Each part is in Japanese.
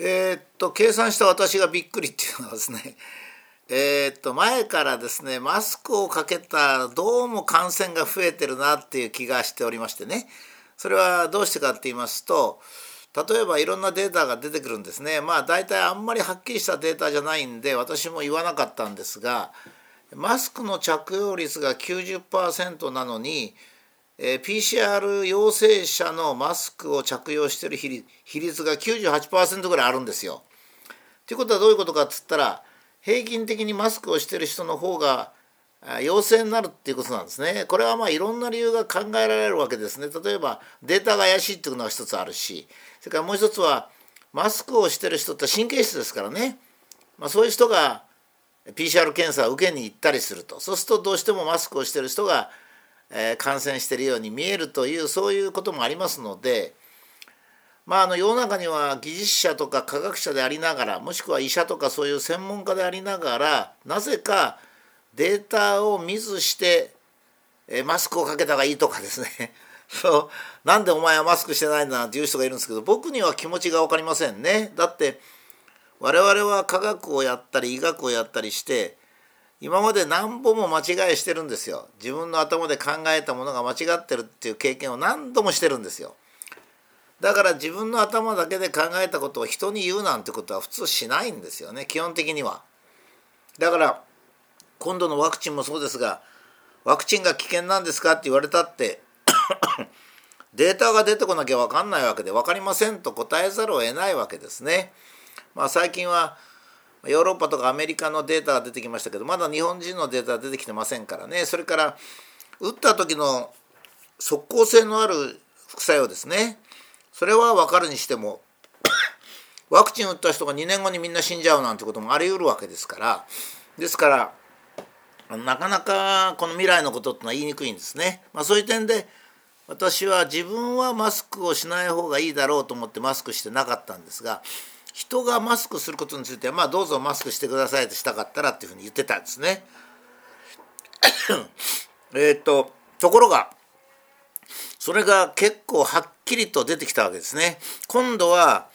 えー、っと計算した私がびっくりっていうのはですね えー、っと前からですねマスクをかけたどうも感染が増えてるなっていう気がしておりましてね。それはどうしてかって言いますと例えばいろんなデータが出てくるんですね。まあ大体あんまりはっきりしたデータじゃないんで私も言わなかったんですがマスクの着用率が90%なのにえー、PCR 陽性者のマスクを着用している比率が98%ぐらいあるんですよ。ということはどういうことかっつったら平均的にマスクをしている人の方が陽性になるっていうことなんですね。これはまあいろんな理由が考えられるわけですね。例えばデータが怪しいっていうのが一つあるしそれからもう一つはマスクをしてる人って神経質ですからね、まあ、そういう人が PCR 検査を受けに行ったりするとそうするとどうしてもマスクをしてる人がえ、感染してるように見えるというそういうこともありますので、まあ、あの世の中には技術者とか科学者でありながらもしくは医者とかそういう専門家でありながらなぜかデータを見ずして、え、マスクをかけた方がいいとかですね そうなんでお前はマスクしてないんだなんていう人がいるんですけど僕には気持ちが分かりませんね。だって我々は科学をやったり医学をやったりして今まで何本も間違いしてるんですよ。自分の頭で考えたものが間違ってるっていう経験を何度もしてるんですよ。だから自分の頭だけで考えたことを人に言うなんてことは普通しないんですよね。基本的には。だから今度のワクチンもそうですがワクチンが危険なんですかって言われたって データが出てこなきゃ分かんないわけで分かりませんと答えざるを得ないわけですね。まあ、最近はヨーロッパとかアメリカのデータが出てきましたけどまだ日本人のデータは出てきてませんからね。それから打った時の即効性のある副作用ですね。それは分かるにしても ワクチン打った人が2年後にみんな死んじゃうなんてこともあり得るわけですから。ですからなかなかこの未来のことってのは言いにくいんですね。まあ、そういう点で私は自分はマスクをしない方がいいだろうと思ってマスクしてなかったんですが人がマスクすることについてはまあどうぞマスクしてくださいとしたかったらっていうふうに言ってたんですね。えっとところがそれが結構はっきりと出てきたわけですね。今度は、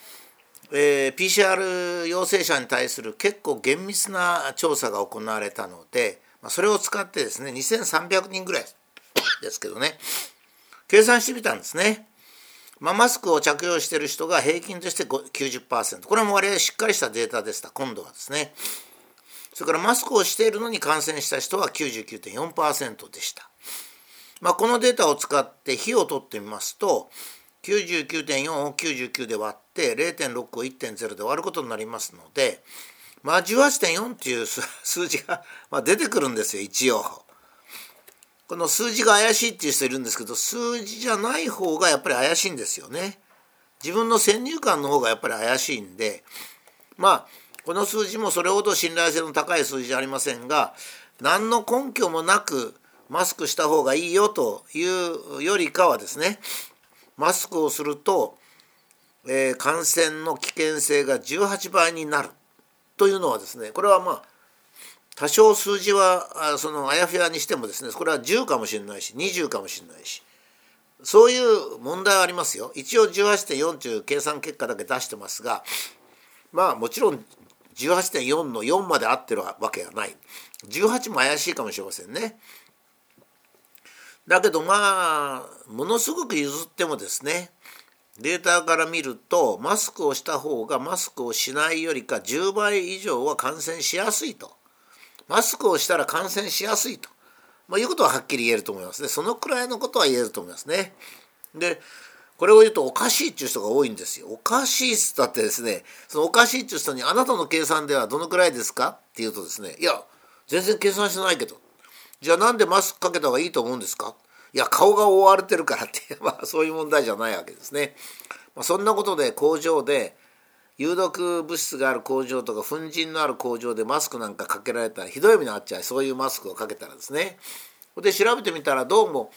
えー、PCR 陽性者に対する結構厳密な調査が行われたので、まあ、それを使ってですね2300人ぐらいですけどね計算してみたんですね。まあ、マスクを着用している人が平均として90%これもう割合しっかりしたデータでした。今度はですね。それからマスクをしているのに感染した人は99.4%でした、まあ、このデータを使って比を取ってみますと99.4を99で割って0.6を1.0で割ることになりますのでまあ18.4っていう数字が出てくるんですよ一応。この数字が怪しいっていう人いるんですけど数字じゃない方がやっぱり怪しいんですよね。自分の先入観の方がやっぱり怪しいんでまあこの数字もそれほど信頼性の高い数字じゃありませんが何の根拠もなくマスクした方がいいよというよりかはですねマスクをすると、えー、感染の危険性が18倍になるというのはですねこれはまあ多少数字はそのあやふやにしてもですねこれは10かもしれないし20かもしれないしそういう問題はありますよ。一応18.4という計算結果だけ出してますがまあもちろん18.4の4まで合ってるわけがない。18も怪しいかもしれませんね。だけどまあものすごく譲ってもですねデータから見るとマスクをした方がマスクをしないよりか10倍以上は感染しやすいと。マスクをしたら感染しやすいと、まあ、いうことははっきり言えると思いますねそのくらいのことは言えると思いますね。でこれを言うとおかしいっていう人が多いんですよ。おかしいっつったってですねそのおかしいっていう人に「あなたの計算ではどのくらいですか?」って言うとですね「いや全然計算してないけどじゃあなんでマスクかけた方がいいと思うんですか?」いや顔が覆われてるからって まあそういう問題じゃないわけですね。まあ、そんなことで工場で有毒物質がある工場とか粉塵のある工場でマスクなんかかけられたらひどい目に遭っちゃうそういうマスクをかけたらですねで調べてみたらどうも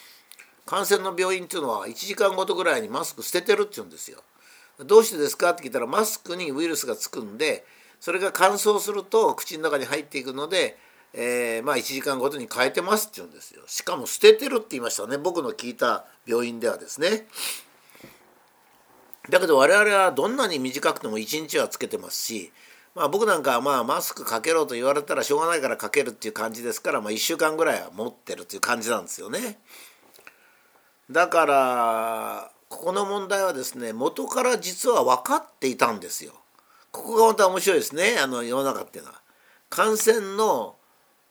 感染の病院っていうのは1時間ごとぐらいにマスク捨ててるって言うんですよ。どうしてですかって聞いたらマスクにウイルスがつくんでそれが乾燥すると口の中に入っていくので、えー、まあ1時間ごとに変えてますって言うんですよ。しかも捨ててるって言いましたね僕の聞いた病院ではですね。だけど我々はどんなに短くても1日はつけてますし、まあ、僕なんかはまあマスクかけろと言われたらしょうがないからかけるっていう感じですから、まあ、1週間ぐらいは持ってるっていう感じなんですよね。だからここの問題はですね元から実は分かっていたんですよ。ここがまた面白いですねあの世の中っていうのは。感染の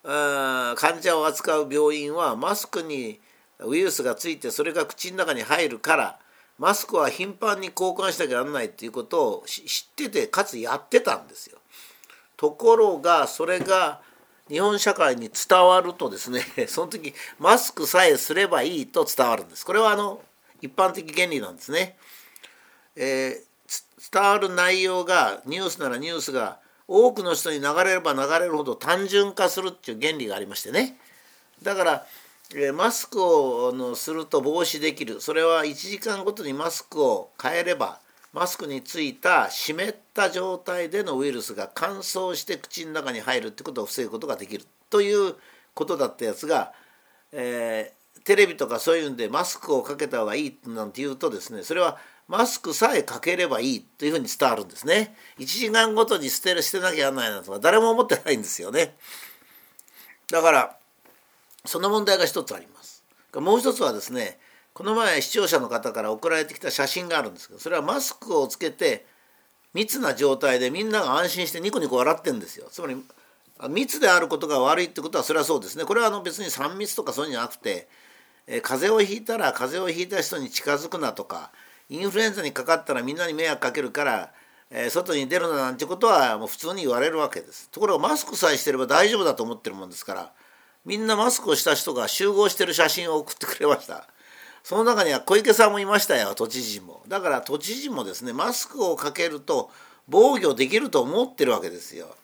患者を扱う病院はマスクにウイルスがついてそれが口の中に入るからマスクは頻繁に交換しなきゃならないっていうことを知っててかつやってたんですよ。ところがそれが日本社会に伝わるとですね その時マスクさえすればいいと伝わるんです。これはあの一般的原理なんですね。えー、伝わる内容がニュースならニュースが多くの人に流れれば流れるほど単純化するっていう原理がありましてねだからマスクをのすると防止できるそれは1時間ごとにマスクを変えればマスクについた湿った状態でのウイルスが乾燥して口の中に入るってことを防ぐことができるということだったやつが、えー、テレビとかそういうんでマスクをかけた方がいいなんて言うとですねそれはマスクさえかければいいというふうに伝わるんですね。1時間ごとに捨てる捨てなきゃならないなとか誰も思ってないんですよね。だからその問題が一つあります。もう一つはですねこの前視聴者の方から送られてきた写真があるんですけどそれはマスクをつけて密な状態でみんなが安心してニコニコ笑ってんですよ。つまり密であることが悪いってことはそれはそうですね。これはあの別に3密とかそういうんじゃなくて、え風邪をひいたら風邪をひいた人に近づくなとかインフルエンザにかかったらみんなに迷惑かけるから、え外に出るななんてことはもう普通に言われるわけです。ところがマスクさえしてれば大丈夫だと思ってるもんですからみんなマスクをした人が集合してる写真を送ってくれました。その中には小池さんもいましたよ都知事も。だから都知事もですねマスクをかけると防御できると思ってるわけですよ。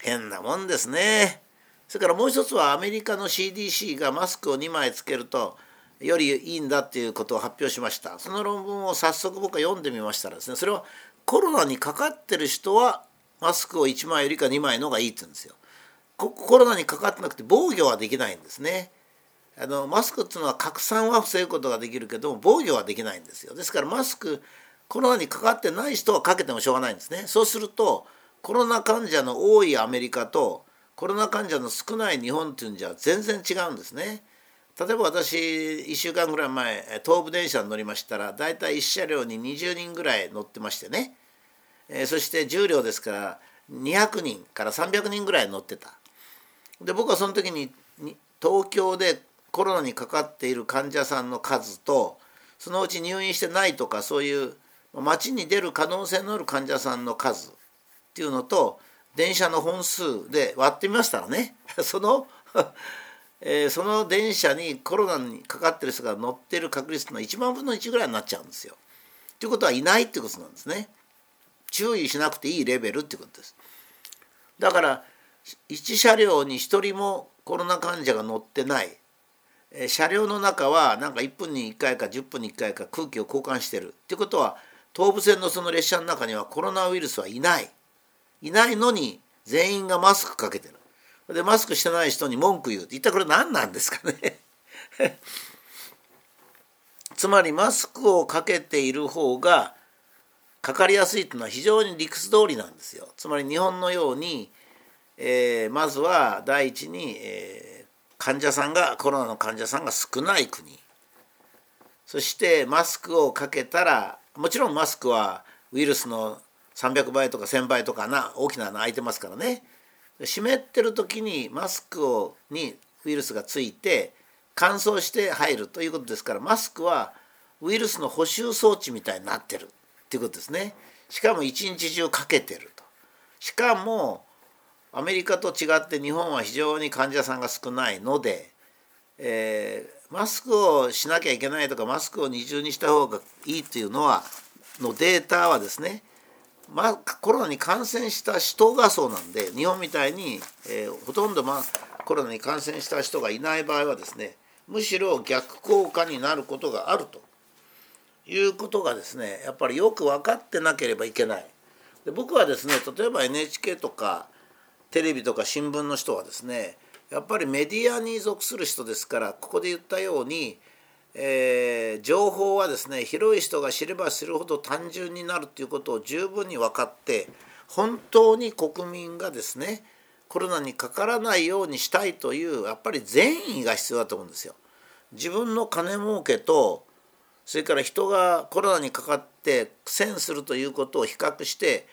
変なもんですね。それからもう一つはアメリカの CDC がマスクを2枚つけるとよりいいんだっていうことを発表しました。その論文を早速僕は読んでみましたらですねそれはコロナにかかってる人はマスクを1枚よりか2枚の方がいいって言うんですよ。コロナにかかってなくて防御はできないんですね。あのマスクっていうのは拡散は防ぐことができるけども防御はできないんですよ。ですからマスクコロナにかかってない人はかけてもしょうがないんですね。そうするとコロナ患者の多いアメリカとコロナ患者の少ない日本っていうんじゃ全然違うんですね。例えば私1週間ぐらい前東武電車に乗りましたら大体1車両に20人ぐらい乗ってましてね、えー、そして重量ですから200人から300人ぐらい乗ってた。で僕はその時に東京でコロナにかかっている患者さんの数とそのうち入院してないとかそういう街に出る可能性のある患者さんの数っていうのと電車の本数で割ってみましたらね そのえー、その電車にコロナにかかってる人が乗ってる確率の1万分の1ぐらいになっちゃうんですよ。ということはいないってことなんですね。注意しなくていいレベルってことです。だから1車両に1人もコロナ患者が乗ってない。車両の中はなんか1分に1回か10分に1回か空気を交換してるっていうことは東武線のその列車の中にはコロナウイルスはいない。いないのに全員がマスクかけてる。でマスクしてない人に文句言う。って一体これ何なんですかね。つまりマスクをかけている方がかかりやすいというのは非常に理屈通りなんですよ。つまり日本のようにえー、まずは第一に、えー、患者さんがコロナの患者さんが少ない国。そしてマスクをかけたらもちろんマスクはウイルスの300倍とか1,000倍とかな大きな穴開いてますからね。湿ってる時にマスクをにウイルスがついて乾燥して入るということですからマスクはウイルスの補修装置みたいになってるっていうことですね。しかも一日中かけてると。しかもアメリカと違って日本は非常に患者さんが少ないので、えー、マスクをしなきゃいけないとかマスクを二重にした方がいいっていうのはのデータはですね、まあ、コロナに感染した人がそうなんで日本みたいに、えー、ほとんど、ま、コロナに感染した人がいない場合はですねむしろ逆効果になることがあるということがですねやっぱりよく分かってなければいけない。で僕はですね例えば NHK とかテレビとか新聞の人はですねやっぱりメディアに属する人ですからここで言ったように、えー、情報はですね広い人が知れば知るほど単純になるということを十分に分かって本当に国民がですねコロナにかからないようにしたいというやっぱり善意が必要だと思うんですよ。自分の金儲けとそれから人がコロナにかかって苦戦するということを比較して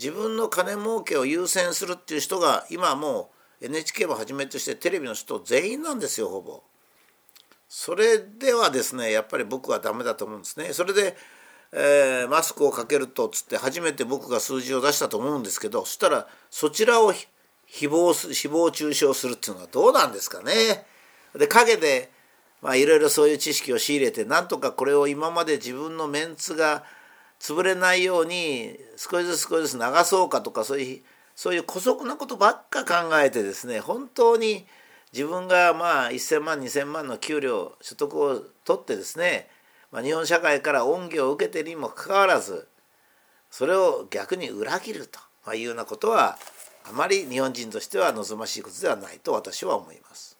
自分の金儲けを優先するっていう人が今もう NHK もはじめとしてテレビの人全員なんですよほぼ。それではですねやっぱり僕はダメだと思うんですね。それで、えー、マスクをかけるとつって初めて僕が数字を出したと思うんですけどそしたらそちらを誹謗す誹謗中傷するっていうのはどうなんですかね。で陰でまあいろいろそういう知識を仕入れてなんとかこれを今まで自分のメンツが潰れないように少しずつ少しずつ流そうかとかそういうそういう姑息なことばっか考えてですね本当に自分がまあ1,000万2,000万の給料所得を取ってですね、まあ、日本社会から恩義を受けているにもかかわらずそれを逆に裏切るというようなことはあまり日本人としては望ましいことではないと私は思います。